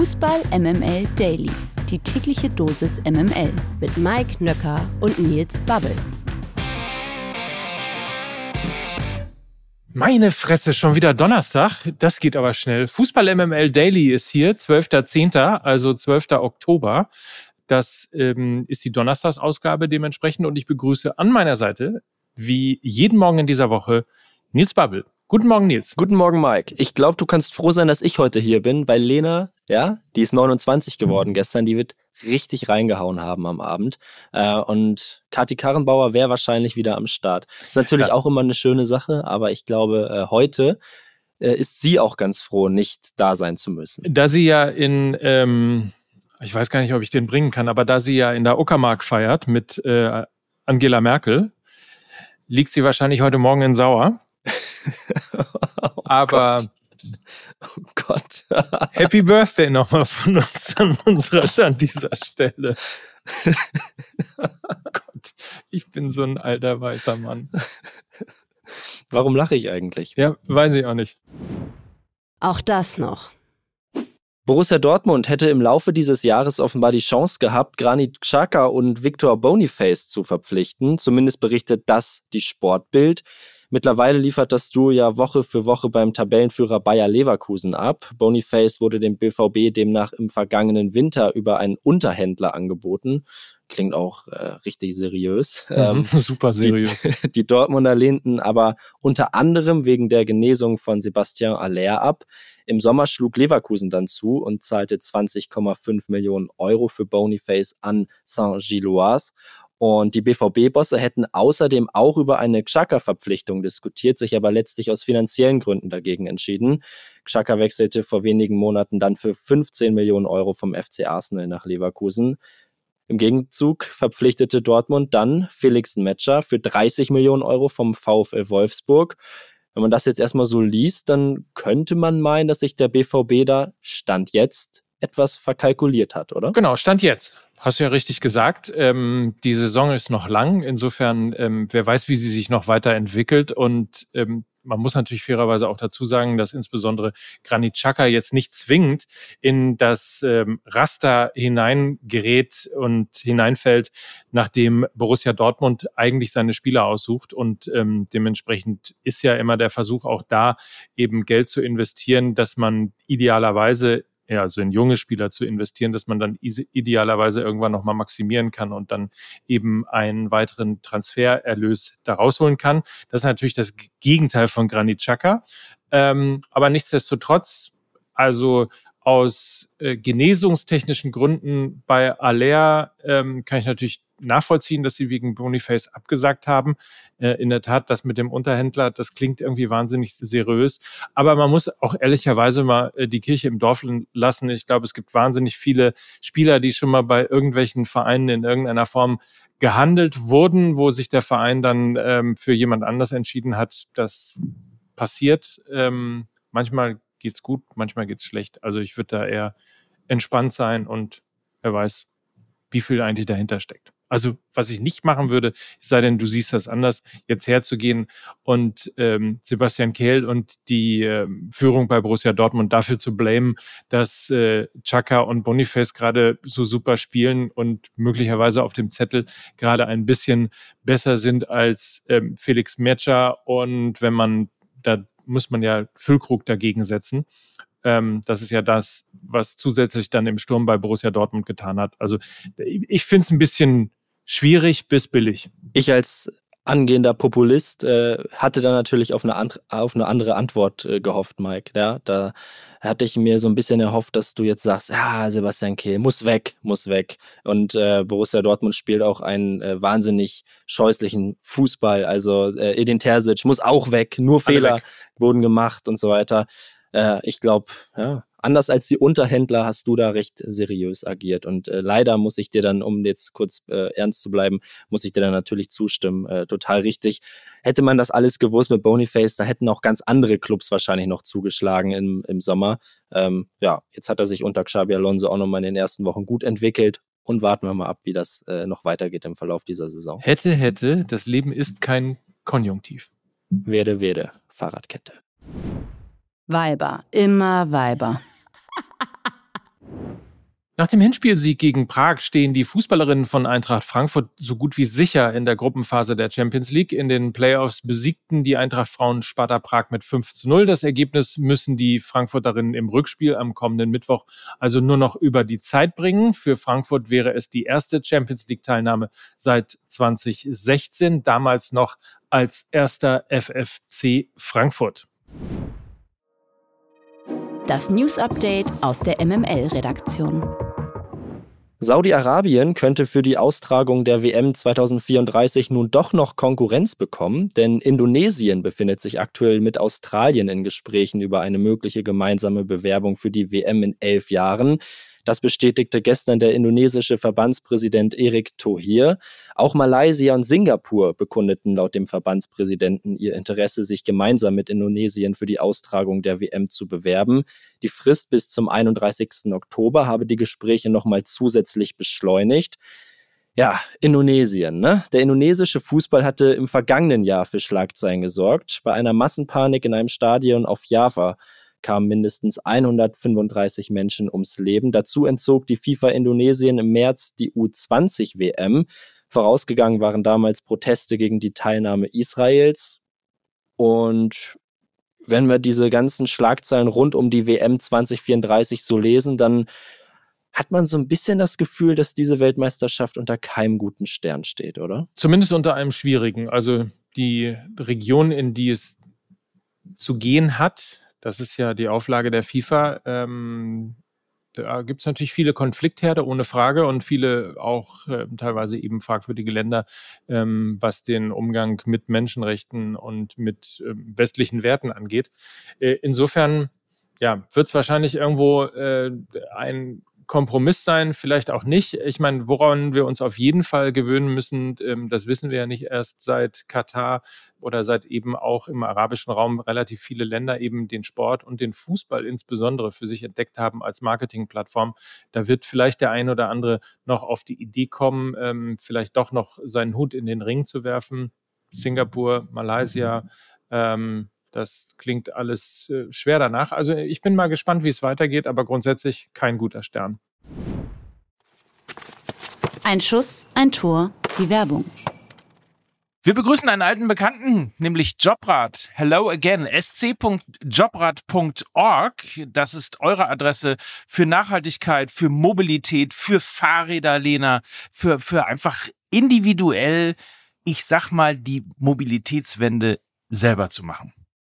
Fußball MML Daily. Die tägliche Dosis MML mit Mike Nöcker und Nils Babbel. Meine Fresse, schon wieder Donnerstag. Das geht aber schnell. Fußball MML Daily ist hier, 12.10., also 12. Oktober. Das ähm, ist die Donnerstagsausgabe dementsprechend und ich begrüße an meiner Seite, wie jeden Morgen in dieser Woche, Nils Babbel. Guten Morgen, Nils. Guten Morgen, Mike. Ich glaube, du kannst froh sein, dass ich heute hier bin, weil Lena, ja, die ist 29 geworden gestern, die wird richtig reingehauen haben am Abend. Äh, und Kathi Karrenbauer wäre wahrscheinlich wieder am Start. Ist natürlich ja. auch immer eine schöne Sache, aber ich glaube, äh, heute äh, ist sie auch ganz froh, nicht da sein zu müssen. Da sie ja in, ähm, ich weiß gar nicht, ob ich den bringen kann, aber da sie ja in der Uckermark feiert mit äh, Angela Merkel, liegt sie wahrscheinlich heute Morgen in Sauer. oh Aber Gott. Oh Gott. Happy Birthday nochmal von uns an unserer an dieser Stelle. oh Gott, ich bin so ein alter weißer Mann. Warum lache ich eigentlich? Ja, weiß ich auch nicht. Auch das noch. Borussia Dortmund hätte im Laufe dieses Jahres offenbar die Chance gehabt, Granit Xhaka und Victor Boniface zu verpflichten. Zumindest berichtet das die Sportbild. Mittlerweile liefert das Duo ja Woche für Woche beim Tabellenführer Bayer Leverkusen ab. Boniface wurde dem BVB demnach im vergangenen Winter über einen Unterhändler angeboten. Klingt auch äh, richtig seriös. Mhm, ähm, super seriös. Die, die, Dortmunder lehnten aber unter anderem wegen der Genesung von Sebastian Aller ab. Im Sommer schlug Leverkusen dann zu und zahlte 20,5 Millionen Euro für Boniface an Saint-Gilloise. Und die BVB-Bosse hätten außerdem auch über eine Xhaka-Verpflichtung diskutiert, sich aber letztlich aus finanziellen Gründen dagegen entschieden. Xhaka wechselte vor wenigen Monaten dann für 15 Millionen Euro vom FC Arsenal nach Leverkusen. Im Gegenzug verpflichtete Dortmund dann Felix Metscher für 30 Millionen Euro vom VfL Wolfsburg. Wenn man das jetzt erstmal so liest, dann könnte man meinen, dass sich der BVB da Stand jetzt etwas verkalkuliert hat, oder? Genau, Stand jetzt. Hast du ja richtig gesagt. Ähm, die Saison ist noch lang. Insofern, ähm, wer weiß, wie sie sich noch weiterentwickelt. Und ähm, man muss natürlich fairerweise auch dazu sagen, dass insbesondere Granit Xhaka jetzt nicht zwingend in das ähm, Raster hineingerät und hineinfällt, nachdem Borussia Dortmund eigentlich seine Spieler aussucht. Und ähm, dementsprechend ist ja immer der Versuch auch da, eben Geld zu investieren, dass man idealerweise ja, also in junge Spieler zu investieren, dass man dann idealerweise irgendwann nochmal maximieren kann und dann eben einen weiteren Transfererlös da rausholen kann. Das ist natürlich das Gegenteil von Granit Xhaka. Ähm, aber nichtsdestotrotz, also aus äh, genesungstechnischen Gründen bei Aller ähm, kann ich natürlich nachvollziehen, dass sie wegen Boniface abgesagt haben. Äh, in der Tat, das mit dem Unterhändler, das klingt irgendwie wahnsinnig seriös. Aber man muss auch ehrlicherweise mal äh, die Kirche im Dorf lassen. Ich glaube, es gibt wahnsinnig viele Spieler, die schon mal bei irgendwelchen Vereinen in irgendeiner Form gehandelt wurden, wo sich der Verein dann ähm, für jemand anders entschieden hat. Das passiert. Ähm, manchmal geht's gut, manchmal geht's schlecht. Also ich würde da eher entspannt sein und wer weiß, wie viel eigentlich dahinter steckt. Also was ich nicht machen würde, sei denn du siehst das anders, jetzt herzugehen und ähm, Sebastian Kehl und die äh, Führung bei Borussia Dortmund dafür zu blamen, dass äh, Chaka und Boniface gerade so super spielen und möglicherweise auf dem Zettel gerade ein bisschen besser sind als ähm, Felix Metscher und wenn man da muss man ja Füllkrug dagegen setzen. Ähm, das ist ja das, was zusätzlich dann im Sturm bei Borussia Dortmund getan hat. Also ich finde es ein bisschen schwierig bis billig. Ich als angehender Populist äh, hatte da natürlich auf eine, auf eine andere Antwort äh, gehofft, Mike. Ja, da hatte ich mir so ein bisschen erhofft, dass du jetzt sagst, ja, Sebastian Kehl muss weg, muss weg. Und äh, Borussia Dortmund spielt auch einen äh, wahnsinnig scheußlichen Fußball. Also äh, Edin Terzic muss auch weg, nur Fehler weg. wurden gemacht und so weiter. Äh, ich glaube, ja, anders als die Unterhändler hast du da recht seriös agiert. Und äh, leider muss ich dir dann, um jetzt kurz äh, ernst zu bleiben, muss ich dir dann natürlich zustimmen. Äh, total richtig. Hätte man das alles gewusst mit Boniface, da hätten auch ganz andere Clubs wahrscheinlich noch zugeschlagen im, im Sommer. Ähm, ja, jetzt hat er sich unter Xabi Alonso auch nochmal in den ersten Wochen gut entwickelt. Und warten wir mal ab, wie das äh, noch weitergeht im Verlauf dieser Saison. Hätte, hätte, das Leben ist kein Konjunktiv. Werde, werde, Fahrradkette. Weiber, immer Weiber. Nach dem Hinspielsieg gegen Prag stehen die Fußballerinnen von Eintracht Frankfurt so gut wie sicher in der Gruppenphase der Champions League. In den Playoffs besiegten die Eintracht Frauen Sparta Prag mit 5 zu 0. Das Ergebnis müssen die Frankfurterinnen im Rückspiel am kommenden Mittwoch also nur noch über die Zeit bringen. Für Frankfurt wäre es die erste Champions League Teilnahme seit 2016, damals noch als erster FFC Frankfurt. Das News Update aus der MML-Redaktion. Saudi-Arabien könnte für die Austragung der WM 2034 nun doch noch Konkurrenz bekommen, denn Indonesien befindet sich aktuell mit Australien in Gesprächen über eine mögliche gemeinsame Bewerbung für die WM in elf Jahren. Das bestätigte gestern der indonesische Verbandspräsident Erik Thohir. Auch Malaysia und Singapur bekundeten laut dem Verbandspräsidenten ihr Interesse, sich gemeinsam mit Indonesien für die Austragung der WM zu bewerben. Die Frist bis zum 31. Oktober habe die Gespräche nochmal zusätzlich beschleunigt. Ja, Indonesien. Ne? Der indonesische Fußball hatte im vergangenen Jahr für Schlagzeilen gesorgt. Bei einer Massenpanik in einem Stadion auf Java kamen mindestens 135 Menschen ums Leben. Dazu entzog die FIFA Indonesien im März die U20 WM. Vorausgegangen waren damals Proteste gegen die Teilnahme Israels. Und wenn wir diese ganzen Schlagzeilen rund um die WM 2034 so lesen, dann hat man so ein bisschen das Gefühl, dass diese Weltmeisterschaft unter keinem guten Stern steht, oder? Zumindest unter einem schwierigen. Also die Region, in die es zu gehen hat, das ist ja die Auflage der FIFA. Ähm, da gibt es natürlich viele Konfliktherde, ohne Frage, und viele auch äh, teilweise eben fragwürdige Länder, ähm, was den Umgang mit Menschenrechten und mit äh, westlichen Werten angeht. Äh, insofern ja, wird es wahrscheinlich irgendwo äh, ein Kompromiss sein, vielleicht auch nicht. Ich meine, woran wir uns auf jeden Fall gewöhnen müssen, ähm, das wissen wir ja nicht erst seit Katar oder seit eben auch im arabischen Raum relativ viele Länder eben den Sport und den Fußball insbesondere für sich entdeckt haben als Marketingplattform. Da wird vielleicht der ein oder andere noch auf die Idee kommen, ähm, vielleicht doch noch seinen Hut in den Ring zu werfen. Singapur, Malaysia, ähm, das klingt alles äh, schwer danach. Also ich bin mal gespannt, wie es weitergeht, aber grundsätzlich kein guter Stern. Ein Schuss, ein Tor, die Werbung. Wir begrüßen einen alten Bekannten, nämlich Jobrad. Hello again, sc.jobrad.org. Das ist eure Adresse für Nachhaltigkeit, für Mobilität, für Fahrräder, Lena, für, für einfach individuell, ich sag mal, die Mobilitätswende selber zu machen.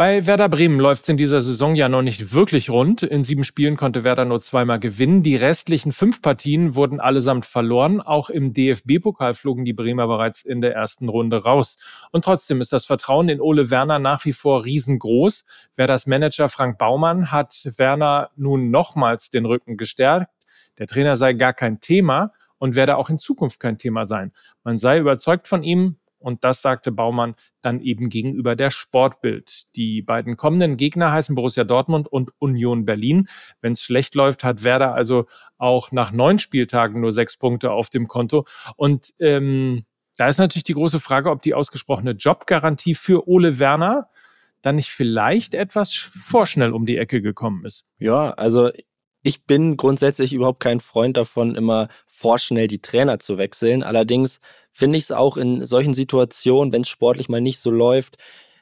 Bei Werder Bremen läuft es in dieser Saison ja noch nicht wirklich rund. In sieben Spielen konnte Werder nur zweimal gewinnen. Die restlichen fünf Partien wurden allesamt verloren. Auch im DFB-Pokal flogen die Bremer bereits in der ersten Runde raus. Und trotzdem ist das Vertrauen in Ole Werner nach wie vor riesengroß. Werders Manager Frank Baumann hat Werner nun nochmals den Rücken gestärkt. Der Trainer sei gar kein Thema und werde auch in Zukunft kein Thema sein. Man sei überzeugt von ihm, und das sagte Baumann dann eben gegenüber der Sportbild. Die beiden kommenden Gegner heißen Borussia Dortmund und Union Berlin. Wenn es schlecht läuft, hat Werder also auch nach neun Spieltagen nur sechs Punkte auf dem Konto. Und ähm, da ist natürlich die große Frage, ob die ausgesprochene Jobgarantie für Ole Werner dann nicht vielleicht etwas vorschnell um die Ecke gekommen ist. Ja, also ich bin grundsätzlich überhaupt kein Freund davon, immer vorschnell die Trainer zu wechseln. Allerdings finde ich es auch in solchen Situationen, wenn es sportlich mal nicht so läuft,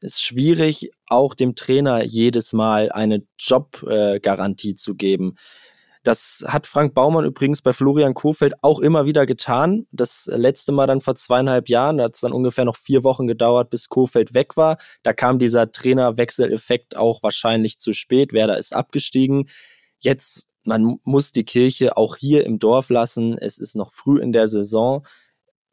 ist schwierig, auch dem Trainer jedes Mal eine Jobgarantie äh, zu geben. Das hat Frank Baumann übrigens bei Florian Kofeld auch immer wieder getan. Das letzte Mal dann vor zweieinhalb Jahren, da hat es dann ungefähr noch vier Wochen gedauert, bis Kofeld weg war. Da kam dieser Trainerwechseleffekt auch wahrscheinlich zu spät. Werder ist abgestiegen. Jetzt, man muss die Kirche auch hier im Dorf lassen. Es ist noch früh in der Saison.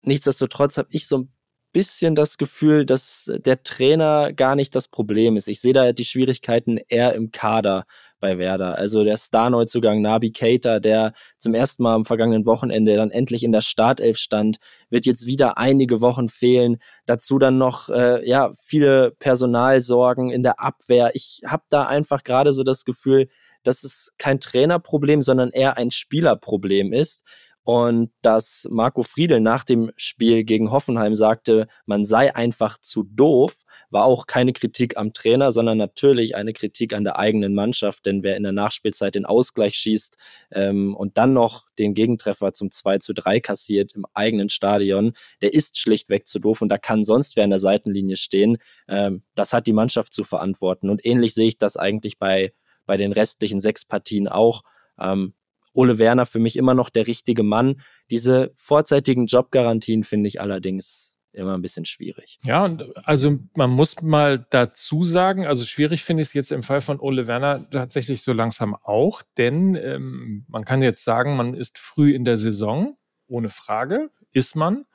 Nichtsdestotrotz habe ich so ein bisschen das Gefühl, dass der Trainer gar nicht das Problem ist. Ich sehe da die Schwierigkeiten eher im Kader bei Werder. Also der Star-Neuzugang Nabi Keita, der zum ersten Mal am vergangenen Wochenende dann endlich in der Startelf stand, wird jetzt wieder einige Wochen fehlen. Dazu dann noch äh, ja viele Personalsorgen in der Abwehr. Ich habe da einfach gerade so das Gefühl, dass es kein Trainerproblem, sondern eher ein Spielerproblem ist. Und dass Marco Friedel nach dem Spiel gegen Hoffenheim sagte, man sei einfach zu doof, war auch keine Kritik am Trainer, sondern natürlich eine Kritik an der eigenen Mannschaft. Denn wer in der Nachspielzeit den Ausgleich schießt ähm, und dann noch den Gegentreffer zum 2 zu 3 kassiert im eigenen Stadion, der ist schlichtweg zu doof und da kann sonst wer an der Seitenlinie stehen. Ähm, das hat die Mannschaft zu verantworten. Und ähnlich sehe ich das eigentlich bei bei den restlichen sechs Partien auch. Ähm, Ole Werner für mich immer noch der richtige Mann. Diese vorzeitigen Jobgarantien finde ich allerdings immer ein bisschen schwierig. Ja, also man muss mal dazu sagen, also schwierig finde ich es jetzt im Fall von Ole Werner tatsächlich so langsam auch, denn ähm, man kann jetzt sagen, man ist früh in der Saison, ohne Frage, ist man.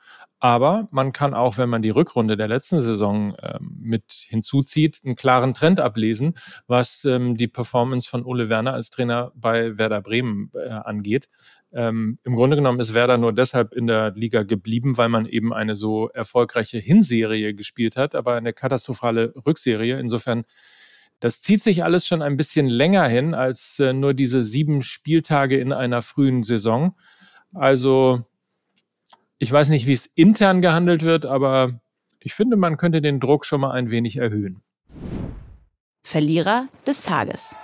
Aber man kann auch, wenn man die Rückrunde der letzten Saison ähm, mit hinzuzieht, einen klaren Trend ablesen, was ähm, die Performance von Ole Werner als Trainer bei Werder Bremen äh, angeht. Ähm, Im Grunde genommen ist Werder nur deshalb in der Liga geblieben, weil man eben eine so erfolgreiche Hinserie gespielt hat, aber eine katastrophale Rückserie. Insofern, das zieht sich alles schon ein bisschen länger hin als äh, nur diese sieben Spieltage in einer frühen Saison. Also ich weiß nicht, wie es intern gehandelt wird, aber ich finde, man könnte den Druck schon mal ein wenig erhöhen. Verlierer des Tages.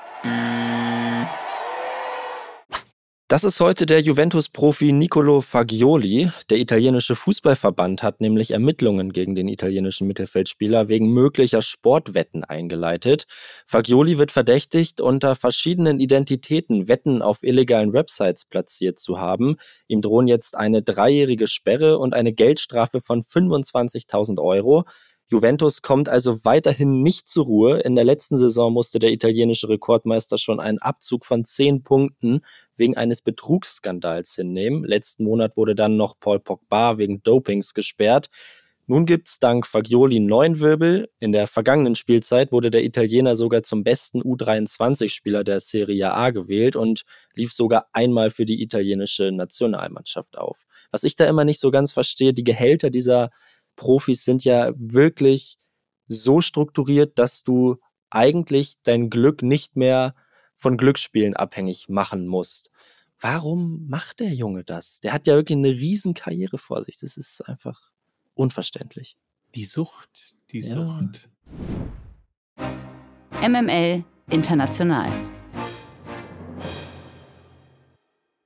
Das ist heute der Juventus-Profi Nicolo Fagioli. Der italienische Fußballverband hat nämlich Ermittlungen gegen den italienischen Mittelfeldspieler wegen möglicher Sportwetten eingeleitet. Fagioli wird verdächtigt, unter verschiedenen Identitäten Wetten auf illegalen Websites platziert zu haben. Ihm drohen jetzt eine dreijährige Sperre und eine Geldstrafe von 25.000 Euro. Juventus kommt also weiterhin nicht zur Ruhe. In der letzten Saison musste der italienische Rekordmeister schon einen Abzug von zehn Punkten wegen eines Betrugsskandals hinnehmen. Letzten Monat wurde dann noch Paul Pogba wegen Dopings gesperrt. Nun gibt's dank Fagioli neun Wirbel. In der vergangenen Spielzeit wurde der Italiener sogar zum besten U23-Spieler der Serie A gewählt und lief sogar einmal für die italienische Nationalmannschaft auf. Was ich da immer nicht so ganz verstehe, die Gehälter dieser Profis sind ja wirklich so strukturiert, dass du eigentlich dein Glück nicht mehr von Glücksspielen abhängig machen musst. Warum macht der Junge das? Der hat ja wirklich eine riesen Karriere vor sich. Das ist einfach unverständlich. Die Sucht, die ja. Sucht. MML International.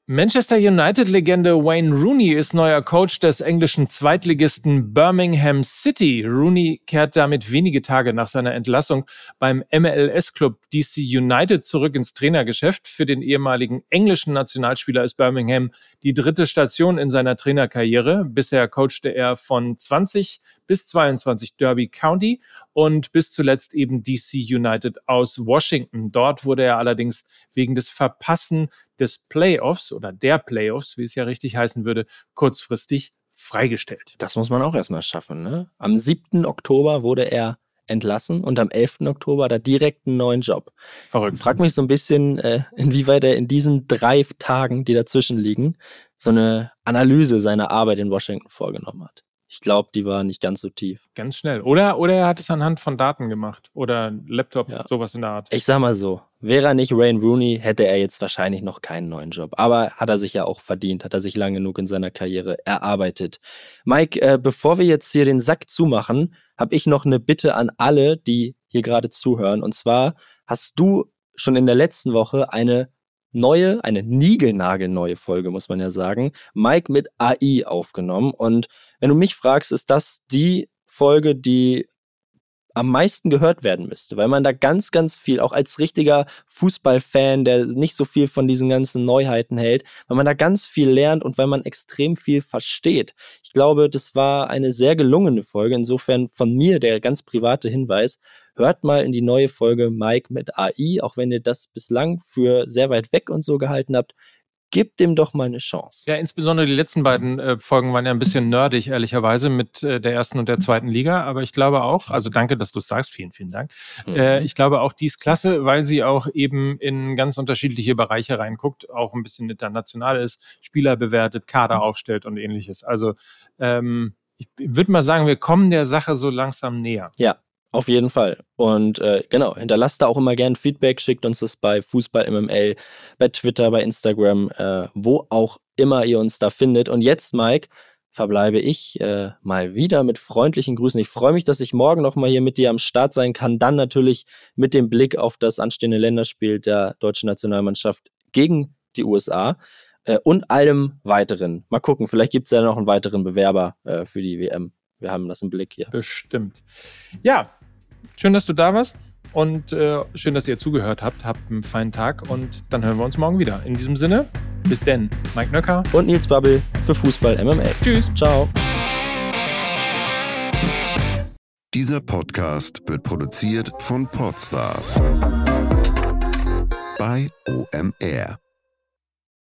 Manchester United-Legende Wayne Rooney ist neuer Coach des englischen Zweitligisten Birmingham City. Rooney kehrt damit wenige Tage nach seiner Entlassung beim MLS-Club DC United zurück ins Trainergeschäft. Für den ehemaligen englischen Nationalspieler ist Birmingham die dritte Station in seiner Trainerkarriere. Bisher coachte er von 20 bis 22 Derby County und bis zuletzt eben DC United aus Washington. Dort wurde er allerdings wegen des Verpassen des Playoffs oder der Playoffs, wie es ja richtig heißen würde, kurzfristig freigestellt. Das muss man auch erstmal schaffen. Ne? Am 7. Oktober wurde er entlassen und am 11. Oktober hat er direkt einen neuen Job. Verrückt. Frag mich so ein bisschen, äh, inwieweit er in diesen drei Tagen, die dazwischen liegen, so eine Analyse seiner Arbeit in Washington vorgenommen hat. Ich glaube, die war nicht ganz so tief. Ganz schnell. Oder, oder er hat es anhand von Daten gemacht. Oder Laptop, ja. sowas in der Art. Ich sag mal so, wäre er nicht Wayne Rooney, hätte er jetzt wahrscheinlich noch keinen neuen Job. Aber hat er sich ja auch verdient, hat er sich lang genug in seiner Karriere erarbeitet. Mike, äh, bevor wir jetzt hier den Sack zumachen, habe ich noch eine Bitte an alle, die hier gerade zuhören. Und zwar hast du schon in der letzten Woche eine neue, eine niegelnagelneue Folge, muss man ja sagen, Mike mit AI aufgenommen. Und wenn du mich fragst, ist das die Folge, die am meisten gehört werden müsste, weil man da ganz, ganz viel, auch als richtiger Fußballfan, der nicht so viel von diesen ganzen Neuheiten hält, weil man da ganz viel lernt und weil man extrem viel versteht. Ich glaube, das war eine sehr gelungene Folge. Insofern von mir der ganz private Hinweis, hört mal in die neue Folge Mike mit AI, auch wenn ihr das bislang für sehr weit weg und so gehalten habt. Gebt dem doch mal eine Chance. Ja, insbesondere die letzten beiden äh, Folgen waren ja ein bisschen nerdig, ehrlicherweise, mit äh, der ersten und der zweiten Liga. Aber ich glaube auch, also danke, dass du es sagst, vielen, vielen Dank. Mhm. Äh, ich glaube auch, die ist klasse, weil sie auch eben in ganz unterschiedliche Bereiche reinguckt, auch ein bisschen international ist, Spieler bewertet, Kader aufstellt und ähnliches. Also ähm, ich würde mal sagen, wir kommen der Sache so langsam näher. Ja, auf jeden Fall. Und äh, genau, hinterlasst da auch immer gern Feedback, schickt uns das bei Fußball MML, bei Twitter, bei Instagram, äh, wo auch immer ihr uns da findet. Und jetzt, Mike, verbleibe ich äh, mal wieder mit freundlichen Grüßen. Ich freue mich, dass ich morgen nochmal hier mit dir am Start sein kann. Dann natürlich mit dem Blick auf das anstehende Länderspiel der deutschen Nationalmannschaft gegen die USA äh, und allem weiteren. Mal gucken, vielleicht gibt es ja noch einen weiteren Bewerber äh, für die WM. Wir haben das im Blick hier. Bestimmt. Ja, Schön, dass du da warst und äh, schön, dass ihr zugehört habt. Habt einen feinen Tag und dann hören wir uns morgen wieder. In diesem Sinne, bis denn. Mike Nöcker und Nils Babbel für Fußball MML. Tschüss. Ciao. Dieser Podcast wird produziert von Podstars bei OMR.